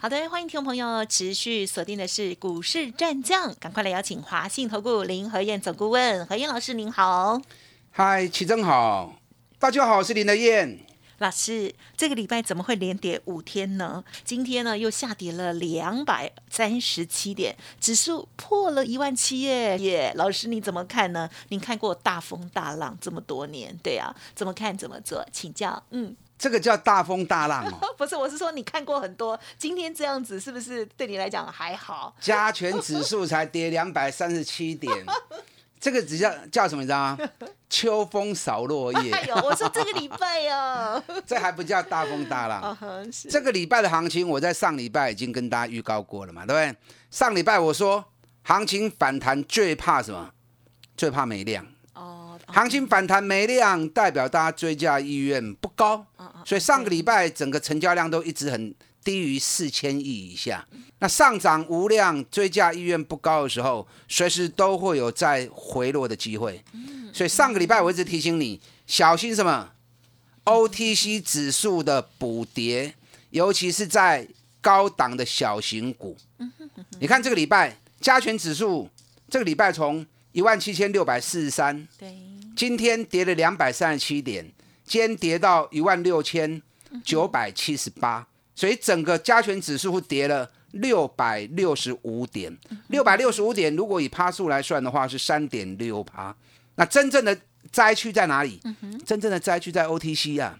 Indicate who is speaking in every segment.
Speaker 1: 好的，欢迎听众朋友持续锁定的是股市战将，赶快来邀请华信投顾林和燕总顾问何燕老师，您好。
Speaker 2: 嗨，齐正好，大家好，我是林和燕。
Speaker 1: 老师，这个礼拜怎么会连跌五天呢？今天呢又下跌了两百三十七点，指数破了一万七耶耶！老师你怎么看呢？您看过大风大浪这么多年，对啊，怎么看怎么做？请教，
Speaker 2: 嗯。这个叫大风大浪哦，
Speaker 1: 不是，我是说你看过很多，今天这样子是不是对你来讲还好？
Speaker 2: 加权指数才跌两百三十七点，这个只叫叫什么？你知道吗？秋风扫落叶。
Speaker 1: 哎呦，我说这个礼拜哦，
Speaker 2: 这还不叫大风大浪。这个礼拜的行情，我在上礼拜已经跟大家预告过了嘛，对不对？上礼拜我说，行情反弹最怕什么？最怕没量。行情反弹没量，代表大家追加意愿不高，所以上个礼拜整个成交量都一直很低于四千亿以下。那上涨无量，追加意愿不高的时候，随时都会有再回落的机会。所以上个礼拜我一直提醒你，小心什么？OTC 指数的补跌，尤其是在高档的小型股。你看这个礼拜加权指数，这个礼拜从一万七千六百四十三。对。今天跌了两百三十七点，今天跌到一万六千九百七十八，所以整个加权指数跌了六百六十五点。六百六十五点，如果以趴数来算的话，是三点六趴。那真正的灾区在哪里？真正的灾区在 OTC 啊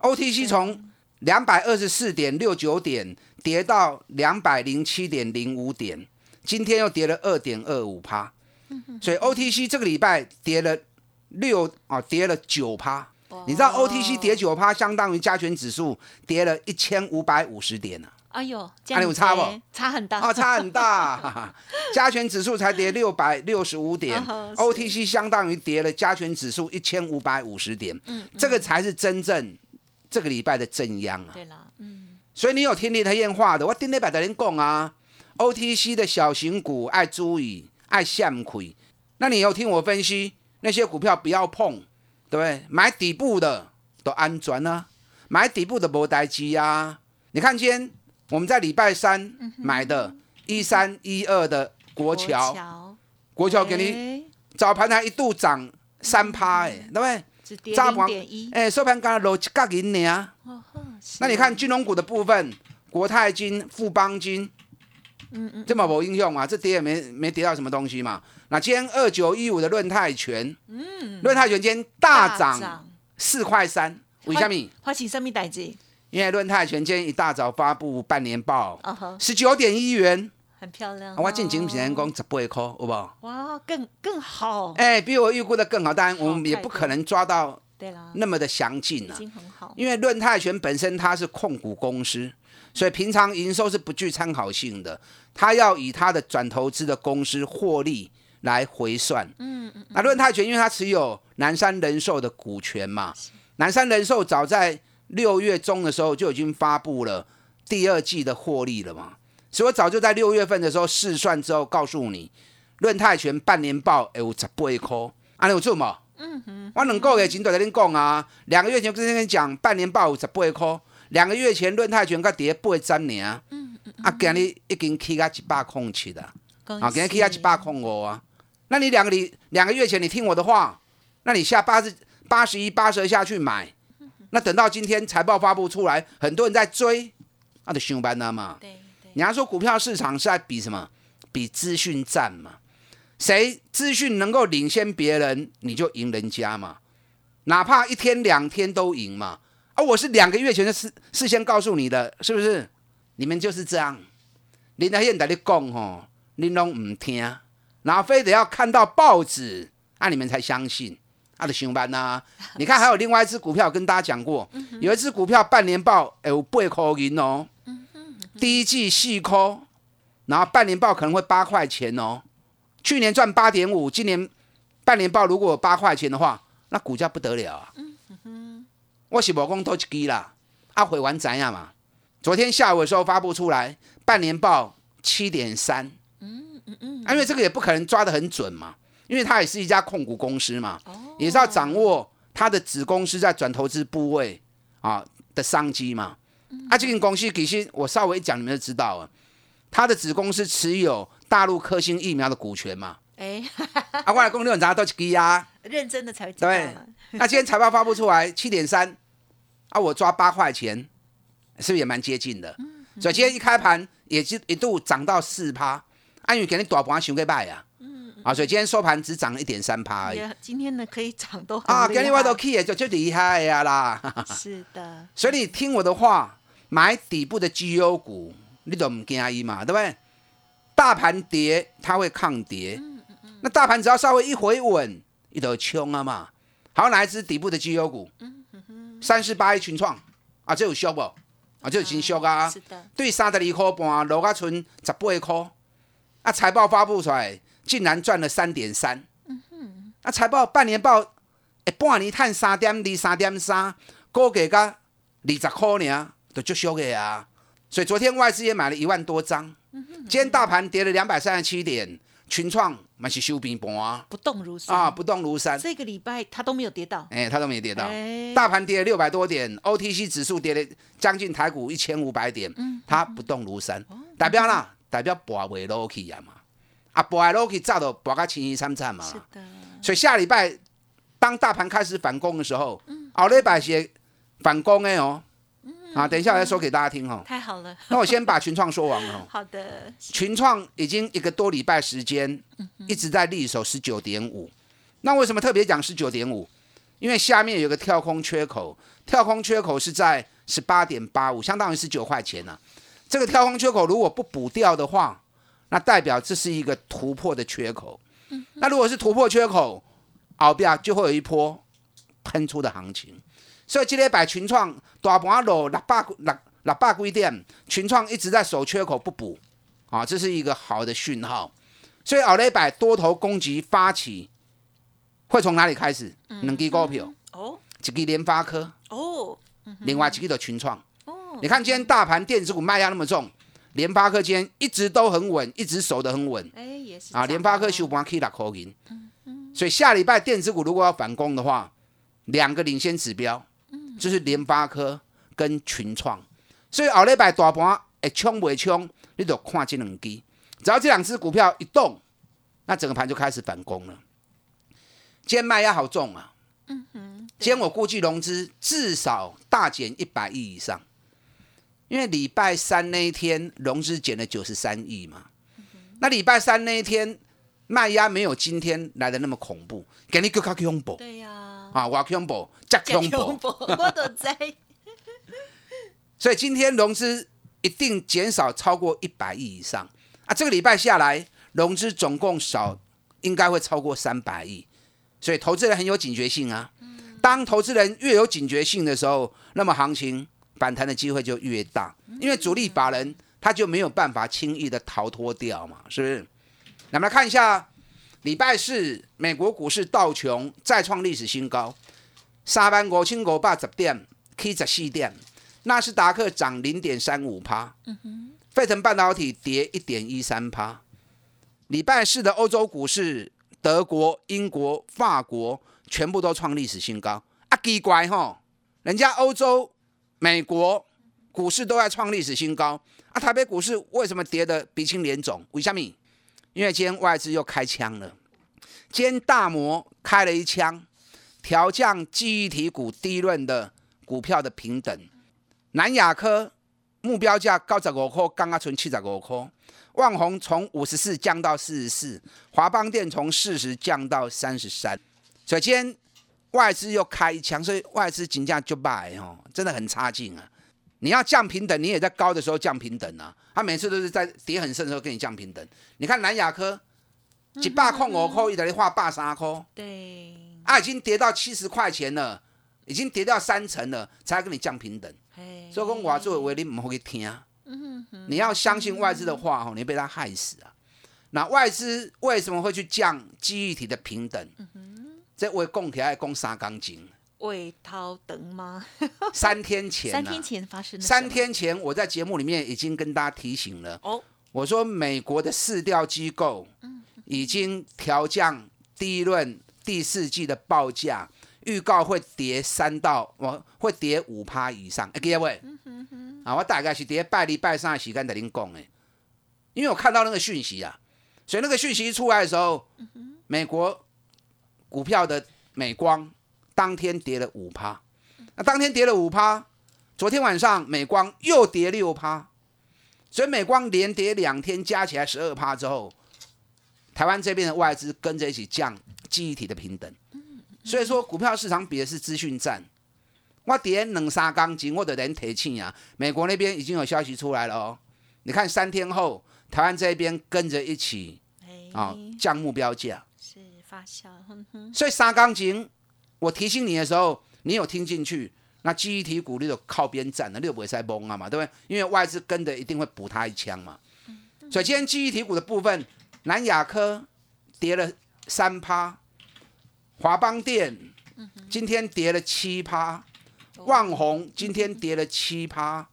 Speaker 2: ！OTC 从两百二十四点六九点跌到两百零七点零五点，今天又跌了二点二五趴。所以 OTC 这个礼拜跌了。六啊，跌了九趴，你知道 OTC 跌九趴，相当于加权指数跌了一千五百五十点呢。哎呦，
Speaker 1: 那有差不？差很大
Speaker 2: 啊，差很大。加权指数才跌六百六十五点，OTC 相当于跌了加权指数一千五百五十点。嗯，这个才是真正这个礼拜的正央啊。对了，嗯，所以你有听林他验话的，我顶礼拜的人讲啊，OTC 的小型股爱注意，爱向亏。那你有听我分析？那些股票不要碰，对不对？买底部的都安全啊，买底部的摩代机啊。你看今天我们在礼拜三买的，一三一二的国桥，国桥给你早盘还一度涨三趴，哎，对不对？
Speaker 1: 早盘哎，
Speaker 2: 收盘刚落一角银呢。那你看金融股的部分，国泰金、富邦金。嗯嗯，这么无应用嘛？这跌也没没跌到什么东西嘛。那今天二九一五的论泰全，嗯，论泰全今天大涨四块三，为什么？
Speaker 1: 发生什么代志？
Speaker 2: 因为论泰全今天一大早发布半年报，十九点一元，
Speaker 1: 很漂亮。
Speaker 2: 我进前平讲十八块，好不好？
Speaker 1: 哇，更更好。
Speaker 2: 哎，比我预估的更好，当然我们也不可能抓到对啦那么的详尽啊。已经很好，因为论泰全本身它是控股公司。所以平常营收是不具参考性的，他要以他的转投资的公司获利来回算。嗯嗯。那论泰全因为他持有南山人寿的股权嘛，南山人寿早在六月中的时候就已经发布了第二季的获利了嘛，所以我早就在六月份的时候试算之后告诉你，论泰全半年报有十八块，安尼有做吗？嗯哼。我两个月前都在恁讲啊，两个月前跟你讲半年报有十八块。两个月前，论泰全个跌八十年，嗯嗯，啊，今日已经起价一百空七了，啊，今日起价一百空五啊。那你两个你两个月前你听我的话，那你下八十八十一八十二下去买，那等到今天财报发布出来，很多人在追，那就上班了嘛。对对。你要说股票市场是在比什么？比资讯战嘛？谁资讯能够领先别人，你就赢人家嘛。哪怕一天两天都赢嘛。而我是两个月前就事事先告诉你的，是不是？你们就是这样，林德燕在你讲吼，你拢唔听，然后非得要看到报纸，啊，你们才相信，啊，的上班呐。你看还有另外一只股票跟大家讲过，有一只股票半年报有八块银哦，第一季四块，然后半年报可能会八块钱哦，去年赚八点五，今年半年报如果八块钱的话，那股价不得了啊。我是无讲多一支啦，啊，回完怎样嘛？昨天下午的时候发布出来，半年报七点三。嗯嗯嗯，因为这个也不可能抓得很准嘛，因为它也是一家控股公司嘛，也是要掌握它的子公司在转投资部位啊的商机嘛。啊，这间公司其实我稍微一讲，你们就知道了，它的子公司持有大陆科兴疫苗的股权嘛。哎，啊，我来公六怎都是低啊？
Speaker 1: 认真的才对。
Speaker 2: 那今天财报发布出来七点三，啊，我抓八块钱，是不是也蛮接近的？所以今天一开盘也是一度涨到四趴，安宇给你大盘想给卖呀。嗯啊，所以今天收盘只涨了一点三趴而已。
Speaker 1: 今天呢可以涨都
Speaker 2: 啊，
Speaker 1: 给
Speaker 2: 你我都 key 就就厉害呀啦。
Speaker 1: 是的。
Speaker 2: 所以你听我的话，买底部的绩优股，你都唔惊伊嘛，对不对？大盘跌，它会抗跌。那大盘只要稍微一回稳，一头冲啊嘛。好，哪一支底部的绩优股？三十八一群创啊，这有修不？啊，这有新修啊。是的。对，三十二块半，落啊存十八块。啊，财报发布出来，竟然赚了三点三。嗯哼。啊，财报半年报，哎，半年赚三点二、三点三，估计个二十块呢，都足俗的啊。所以昨天外资也买了一万多张。今天大盘跌了两百三十七点。群创嘛是修平盘啊，
Speaker 1: 不动如山
Speaker 2: 啊，不动如山。
Speaker 1: 这个礼拜它都没有跌到，
Speaker 2: 哎，它都没有跌到。大盘跌了六百多点，OTC 指数跌了将近台股一千五百点，嗯它不动如山，代表啦，代表博未落去啊嘛，啊博未落去早都博个轻轻三惨嘛。是的。所以下礼拜当大盘开始反攻的时候，后礼拜是反攻的哦。啊，等一下我再说给大家听哈。
Speaker 1: 太好了，
Speaker 2: 那我先把群创说完了。
Speaker 1: 好的。
Speaker 2: 群创已经一个多礼拜时间，一直在立守十九点五。那为什么特别讲十九点五？因为下面有个跳空缺口，跳空缺口是在十八点八五，相当于十九块钱呢。这个跳空缺口如果不补掉的话，那代表这是一个突破的缺口。那如果是突破缺口，后边就会有一波喷出的行情。所以今天摆群创大盘落六百六六百几点，群创一直在守缺口不补，啊，这是一个好的讯号。所以后礼拜多头攻击发起，会从哪里开始？两支股票哦，一支联发科哦，另外一支的群创哦。你看今天大盘电子股卖压那么重，联发科今天一直都很稳，一直守得很稳。哎，也是啊，联发科收盘可以六块银。嗯嗯。所以下礼拜电子股如果要反攻的话，两个领先指标。就是联发科跟群创，所以后礼拜大盘会冲不冲，你就看这两支。只要这两只股票一动，那整个盘就开始反攻了。今天卖压好重啊！嗯哼，今天我估计融资至少大减一百亿以上，因为礼拜三那一天融资减了九十三亿嘛。那礼拜三那一天卖压没有今天来的那么恐怖，给你更加恐怖。
Speaker 1: 对呀。
Speaker 2: 啊，我恐怖，加恐怖，
Speaker 1: 我都在。
Speaker 2: 所以今天融资一定减少超过一百亿以上啊！这个礼拜下来，融资总共少，应该会超过三百亿。所以投资人很有警觉性啊。当投资人越有警觉性的时候，那么行情反弹的机会就越大，因为主力法人他就没有办法轻易的逃脱掉嘛，是不是？那么来看一下。礼拜四，美国股市道琼再创历史新高，三班五千五百十点，K 十四点，纳斯达克涨零点三五趴，费城半导体跌一点一三趴。礼拜四的欧洲股市，德国、英国、法国全部都创历史新高，啊，奇怪哈，人家欧洲、美国股市都在创历史新高，啊，台北股市为什么跌得鼻青脸肿？为什么？因为今天外资又开枪了，今天大摩开了一枪，调降记忆体股低润的股票的平等。南亚科目标价高十五块，刚刚存七十五块。万宏从五十四降到四十四，华邦电从四十降到三十三。所以今天外资又开一枪，所以外资金价就败哦，真的很差劲啊。你要降平等，你也在高的时候降平等啊。他每次都是在跌很深的时候跟你降平等。你看南亚科，几百块五块，一直在画八三块。对。啊，已经跌到七十块钱了，已经跌掉三成了，才跟你降平等。所以讲我作为你唔好去听。嗯哼。你要相信外资的话，哦，你被他害死啊。那外资为什么会去降记忆体的平等？嗯这位供起来供三钢筋。
Speaker 1: 尾涛等吗？
Speaker 2: 三天前，
Speaker 1: 三天前发生。
Speaker 2: 三天前，我在节目里面已经跟大家提醒了。哦，我说美国的市调机构，已经调降第一轮第四季的报价，预告会跌三到，我会跌五趴以上。哎，各位，啊，我大概是跌拜礼拜三的时间在您讲的，因为我看到那个讯息啊，所以那个讯息出来的时候，美国股票的美光。当天跌了五趴，那当天跌了五趴，昨天晚上美光又跌六趴，所以美光连跌两天，加起来十二趴之后，台湾这边的外资跟着一起降记忆体的平等，所以说股票市场比的是资讯战。我跌两三钢筋，我的人提气啊，美国那边已经有消息出来了哦，你看三天后台湾这边跟着一起啊降目标价，
Speaker 1: 是发酵，
Speaker 2: 所以三钢筋。我提醒你的时候，你有听进去？那记忆体股你就靠边站了，六不会再崩啊嘛，对不对？因为外资跟的一定会补他一枪嘛。所以今天记忆体股的部分，南亚科跌了三趴，华邦电今天跌了七趴，万宏今天跌了七趴，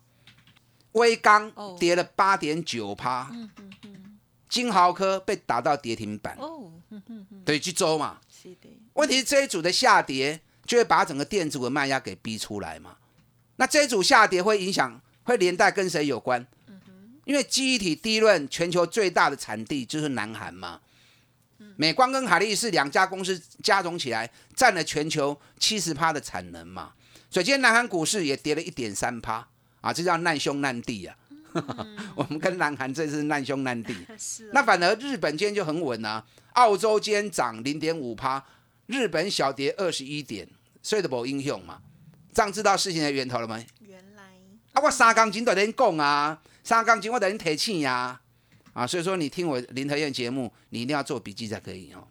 Speaker 2: 威刚跌了八点九趴，金豪科被打到跌停板。哦，对，去周嘛。问题是这一组的下跌，就会把整个电子的卖压给逼出来嘛？那这一组下跌会影响，会连带跟谁有关？因为记忆体低润全球最大的产地就是南韩嘛。美光跟海力士两家公司加总起来，占了全球七十趴的产能嘛。所以今天南韩股市也跌了一点三趴啊，这叫难兄难弟啊。我们跟南韩这是难兄难弟。那反而日本今天就很稳啊，澳洲今天涨零点五趴。日本小跌二十一点，所以都无影响嘛？这样知道事情的源头了吗？
Speaker 1: 原来
Speaker 2: 啊，我三钢筋都在讲啊，三钢筋我在恁提醒呀，啊，所以说你听我林和燕节目，你一定要做笔记才可以哦。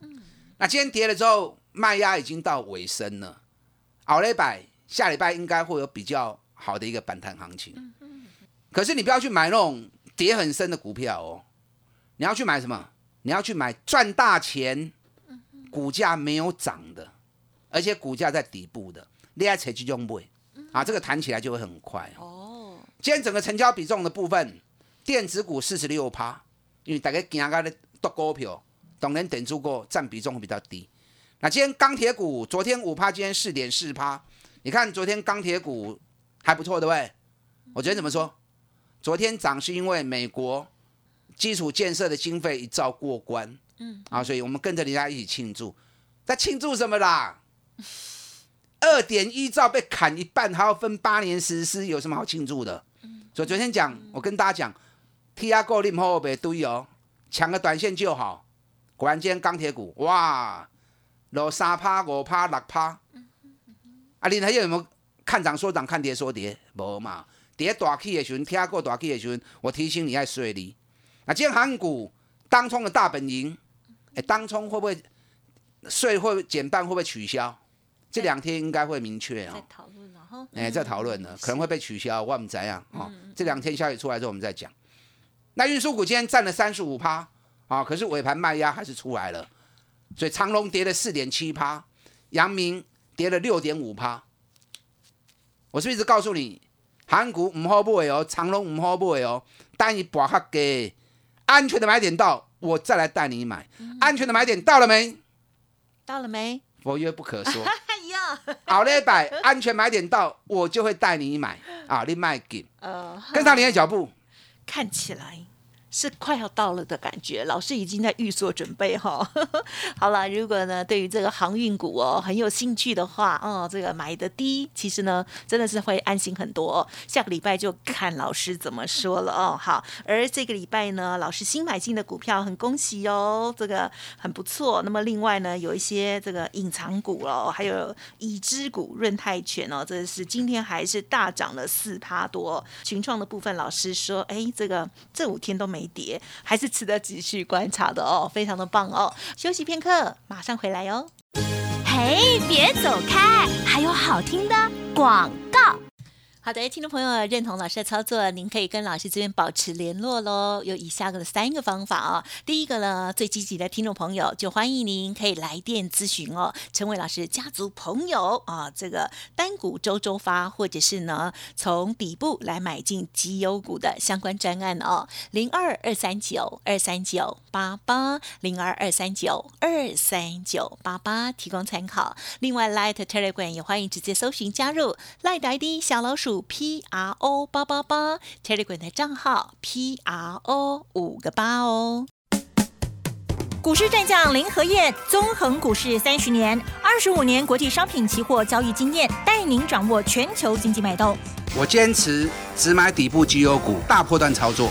Speaker 2: 嗯，那今天跌了之后，卖压已经到尾声了，好礼拜下礼拜应该会有比较好的一个反弹行情。嗯嗯。可是你不要去买那种跌很深的股票哦，你要去买什么？你要去买赚大钱。股价没有涨的，而且股价在底部的，你爱采取这种买啊，这个弹起来就会很快哦。今天整个成交比重的部分，电子股四十六趴，因为大家今个咧剁股票，当然等住过占比重会比较低。那今天钢铁股昨天五趴，今天四点四趴，你看昨天钢铁股还不错，对不对？我昨天怎么说？昨天涨是因为美国基础建设的经费一照过关。嗯，啊，所以我们跟着人家一起庆祝，在庆祝什么啦？二点一兆被砍一半，还要分八年实施，有什么好庆祝的？所以昨天讲，我跟大家讲，T R 够你后别堆哦，抢个短线就好。果然今天钢铁股，哇，落三趴、五趴、六趴。啊，你还有没有看涨说涨，看跌说跌？无嘛，跌大起的时候，T R 够大起的时候，我提醒你爱水利。那今天航股当冲的大本营。当冲会不会税会减半？会不会取消？这两天应该会明确
Speaker 1: 啊。在讨论了哈。
Speaker 2: 哎，在讨论呢，可能会被取消，我们怎样啊？这两天消息出来之后，我们再讲。那运输股今天占了三十五趴啊，可是尾盘卖压还是出来了，所以长隆跌了四点七趴，阳明跌了六点五趴。我是不是一直告诉你，韩股唔好买哦，长隆唔好买哦，但你博下给安全的买点到。我再来带你买，安全的买点到了没？
Speaker 1: 到了没？
Speaker 2: 佛曰不可说。好嘞，百安全买点到，我就会带你买啊！你卖给，呃，跟上你的脚步，
Speaker 1: 看起来。是快要到了的感觉，老师已经在预做准备哈。好了，如果呢对于这个航运股哦很有兴趣的话，哦，这个买的低，其实呢真的是会安心很多。哦下个礼拜就看老师怎么说了哦。好，而这个礼拜呢，老师新买进的股票很恭喜哦，这个很不错。那么另外呢，有一些这个隐藏股哦，还有已知股润泰拳哦，这是今天还是大涨了四趴多。群创的部分，老师说，哎，这个这五天都没。没跌，还是值得继续观察的哦，非常的棒哦。休息片刻，马上回来哟。嘿，别走开，还有好听的广告。好的，听众朋友认同老师的操作，您可以跟老师这边保持联络喽。有以下的三个方法哦。第一个呢，最积极的听众朋友就欢迎您可以来电咨询哦，成为老师家族朋友啊。这个单股周周发，或者是呢从底部来买进绩优股的相关专案哦，零二二三九二三九八八零二二三九二三九八八提供参考。另外，Light Telegram 也欢迎直接搜寻加入 Light ID 小老鼠。P R O 八八八 Telegram 的账号 P R O 五个八哦。股市战将林和燕，纵横股市三十年，二十五年国际商品期货交易经验，带您掌握全球经济脉动。
Speaker 2: 我坚持只买底部绩优股，大波段操作。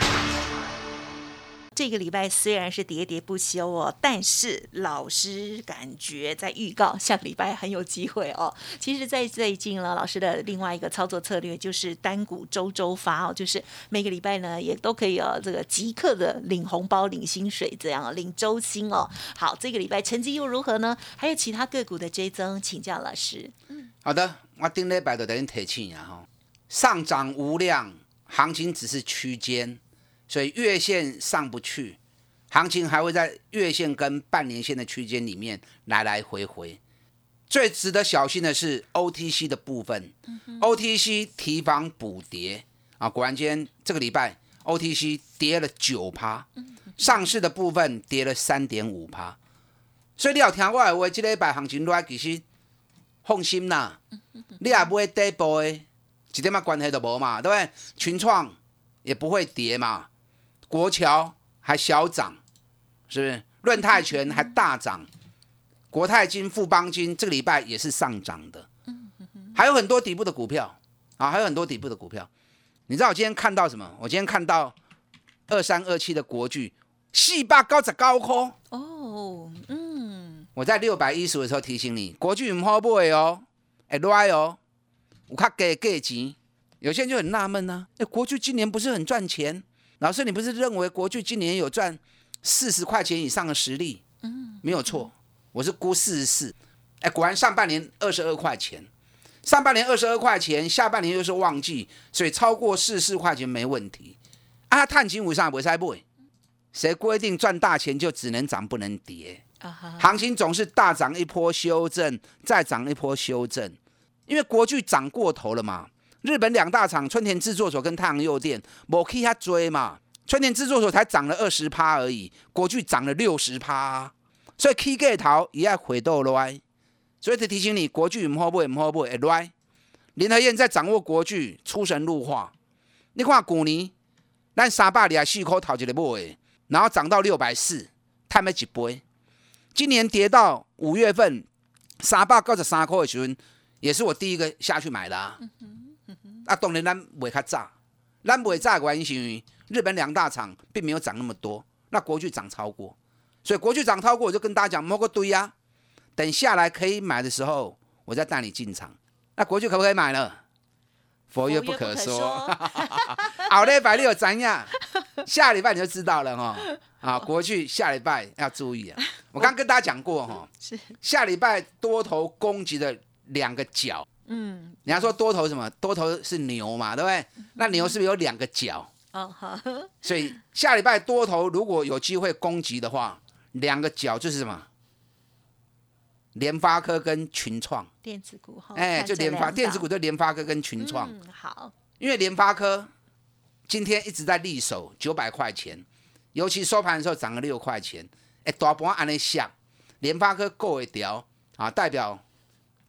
Speaker 1: 这个礼拜虽然是喋喋不休哦，但是老师感觉在预告下个礼拜很有机会哦。其实，在最近呢，老师的另外一个操作策略就是单股周周发哦，就是每个礼拜呢也都可以哦，这个即刻的领红包、领薪水这样领周薪哦。好，这个礼拜成绩又如何呢？还有其他个股的追踪，请教老师。
Speaker 2: 嗯，好的，我顶礼拜就等于提醒啊哈，上涨无量，行情只是区间。所以月线上不去，行情还会在月线跟半年线的区间里面来来回回。最值得小心的是 OTC 的部分，OTC 提防补跌啊！果然，今天这个礼拜 OTC 跌了九趴，上市的部分跌了三点五趴。所以你要听我的话，这礼拜行情来其实放心啦，你也不会跌波的，一点嘛关系都无嘛，对不对？群创也不会跌嘛。国桥还小涨，是不是？润泰拳还大涨，国泰金、富邦金这个礼拜也是上涨的。还有很多底部的股票啊，还有很多底部的股票。你知道我今天看到什么？我今天看到二三二七的国巨，四八高十高空。哦，嗯。我在六百一十的时候提醒你，国巨唔好买哦，会赖哦，有卡给给钱。有些人就很纳闷呢，哎，国巨今年不是很赚钱？老师，你不是认为国巨今年有赚四十块钱以上的实力？嗯，没有错，我是估四十四。哎，果然上半年二十二块钱，上半年二十二块钱，下半年又是旺季，所以超过四十四块钱没问题。啊，探金五上不塞不？谁规定赚大钱就只能涨不能跌？行情总是大涨一波修正，再涨一波修正，因为国巨涨过头了嘛。日本两大厂春田制作所跟太阳诱电，冇去遐追嘛？春田制作所才涨了二十趴而已，国巨涨了六十趴，所以 K 价头也要回到来。所以提醒你，国巨唔好买，唔好买，会来。林和燕在掌握国巨，出神入化。你看去年，咱三百二四块头一个买，然后涨到六百四，赚了一倍。今年跌到五月份三百九十三块的时候，也是我第一个下去买的啊。啊，当然咱袂较早，咱袂早原因是因为日本两大厂并没有涨那么多，那国巨涨超过，所以国巨涨超过，我就跟大家讲摸个堆啊，等下来可以买的时候，我再带你进场。那国巨可不可以买了？佛曰不可说。好嘞，百六怎样？下礼拜你就知道了哈。啊，国巨下礼拜要注意啊。我刚跟大家讲过哈，是下礼拜多头攻击的两个角。嗯，人家说多头什么？多头是牛嘛，对不对？那牛是不是有两个角？哦，好。所以下礼拜多头如果有机会攻击的话，两个角就是什么？联发科跟群创
Speaker 1: 电子股哈，
Speaker 2: 哎，就联发电子股就联发科跟群创。
Speaker 1: 嗯，好。
Speaker 2: 因为联发科今天一直在立守九百块钱，尤其收盘的时候涨了六块钱，哎，大盘安尼下，联发科够一条啊，代表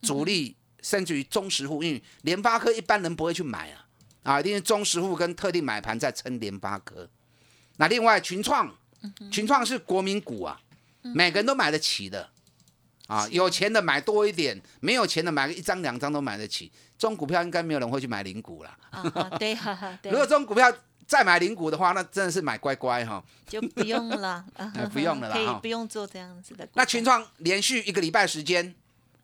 Speaker 2: 主力。甚至于中实户，因为联发科一般人不会去买啊，啊，一定是中实户跟特定买盘在撑联发科。那另外群创，群创是国民股啊，每个人都买得起的，啊，有钱的买多一点，没有钱的买个一张两张都买得起。这种股票应该没有人会去买零股了。
Speaker 1: 对，
Speaker 2: 如果这种股票再买零股的话，那真的是买乖乖哈，
Speaker 1: 就不用了，
Speaker 2: 不用了啦，
Speaker 1: 可以不用做这样子的。
Speaker 2: 那群创连续一个礼拜时间，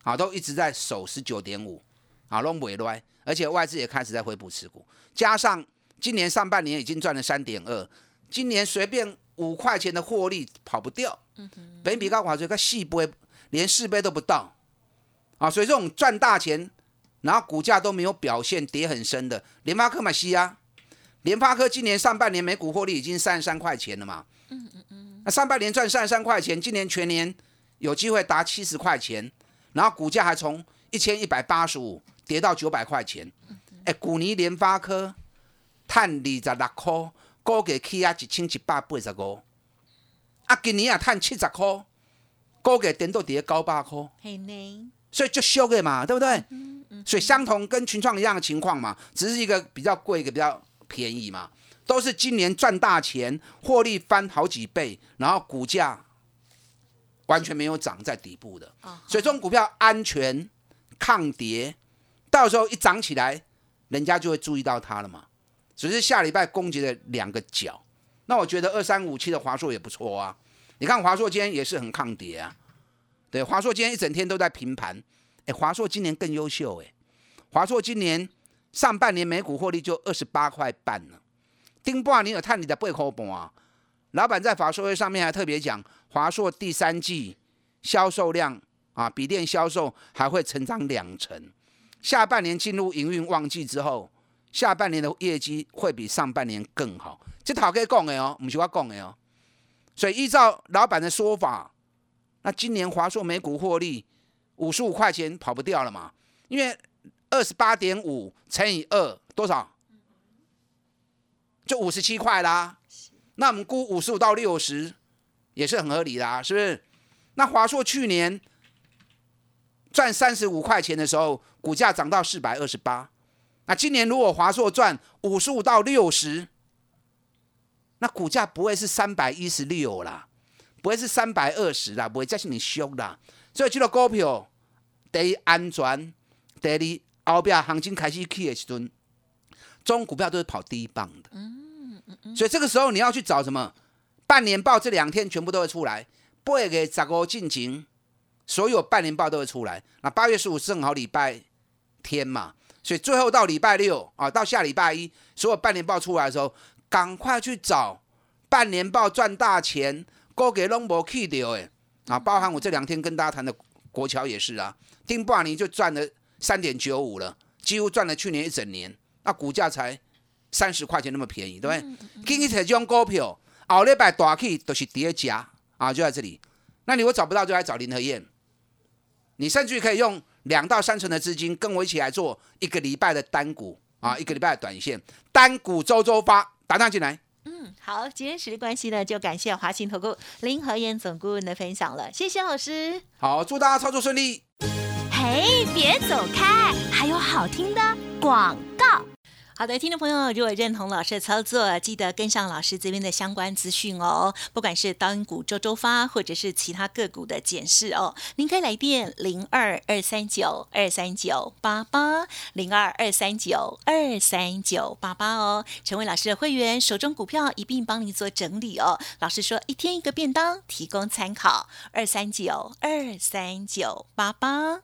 Speaker 2: 啊，都一直在守十九点五，啊，拢尾来，而且外资也开始在回补持股，加上今年上半年已经赚了三点二。今年随便五块钱的获利跑不掉，本比高华这个细倍连四倍都不到啊！所以这种赚大钱，然后股价都没有表现，跌很深的联发科嘛西啊，联发科今年上半年每股获利已经三十三块钱了嘛，嗯嗯嗯，那上半年赚三十三块钱，今年全年有机会达七十块钱，然后股价还从一千一百八十五跌到九百块钱，哎，股尼联发科探二十六块。高给起啊一千一百八十五，啊，今年啊赚七十块，高价顶到跌九百块，所以就修的嘛，对不对？所以相同跟群创一样的情况嘛，只是一个比较贵，一个比较便宜嘛，都是今年赚大钱，获利翻好几倍，然后股价完全没有涨在底部的，所以这种股票安全抗跌，到时候一涨起来，人家就会注意到它了嘛。只是下礼拜攻击的两个角，那我觉得二三五七的华硕也不错啊。你看华硕今天也是很抗跌啊，对，华硕今天一整天都在平盘。哎，华硕今年更优秀哎，华硕今年上半年每股获利就二十八块半了。丁波啊，你有探你的背后本啊？老板在法说会上面还特别讲，华硕第三季销售量啊，笔电销售还会成长两成，下半年进入营运旺季之后。下半年的业绩会比上半年更好，这讨可以讲的哦，不是我讲的哦。所以依照老板的说法，那今年华硕每股获利五十五块钱跑不掉了嘛？因为二十八点五乘以二多少？就五十七块啦。那我们估五十五到六十也是很合理的啊，是不是？那华硕去年赚三十五块钱的时候，股价涨到四百二十八。那今年如果华硕赚五十五到六十，那股价不会是三百一十六啦，不会是三百二十啦，不会再是你凶啦。所以这个股票得安全，得你后边行情开始起的时阵，中股票都是跑第一棒的。嗯。所以这个时候你要去找什么？半年报这两天全部都会出来，八月十五进行，所有半年报都会出来。那八月十五正好礼拜天嘛。所以最后到礼拜六啊，到下礼拜一，所有半年报出来的时候，赶快去找半年报赚大钱，高给拢无去掉诶啊！包含我这两天跟大家谈的国桥也是啊，丁半年就赚了三点九五了，几乎赚了去年一整年，那股价才三十块钱那么便宜，对不对？今天这种股票，后礼拜大起都是叠加啊，就在这里。那你如果找不到，就来找林和燕，你甚至可以用。两到三成的资金跟我一起来做一个礼拜的单股啊，一个礼拜的短线单股周周发，打上进来。
Speaker 1: 嗯，好，今天时间关系呢，就感谢华信投顾林和燕总顾问的分享了，谢谢老师。
Speaker 2: 好，祝大家操作顺利。
Speaker 1: 嘿，别走开，还有好听的广告。好的，听众朋友，如果认同老师的操作，记得跟上老师这边的相关资讯哦。不管是当股周周发，或者是其他个股的检视哦，您可以来电零二二三九二三九八八零二二三九二三九八八哦，成为老师的会员，手中股票一并帮您做整理哦。老师说一天一个便当，提供参考二三九二三九八八。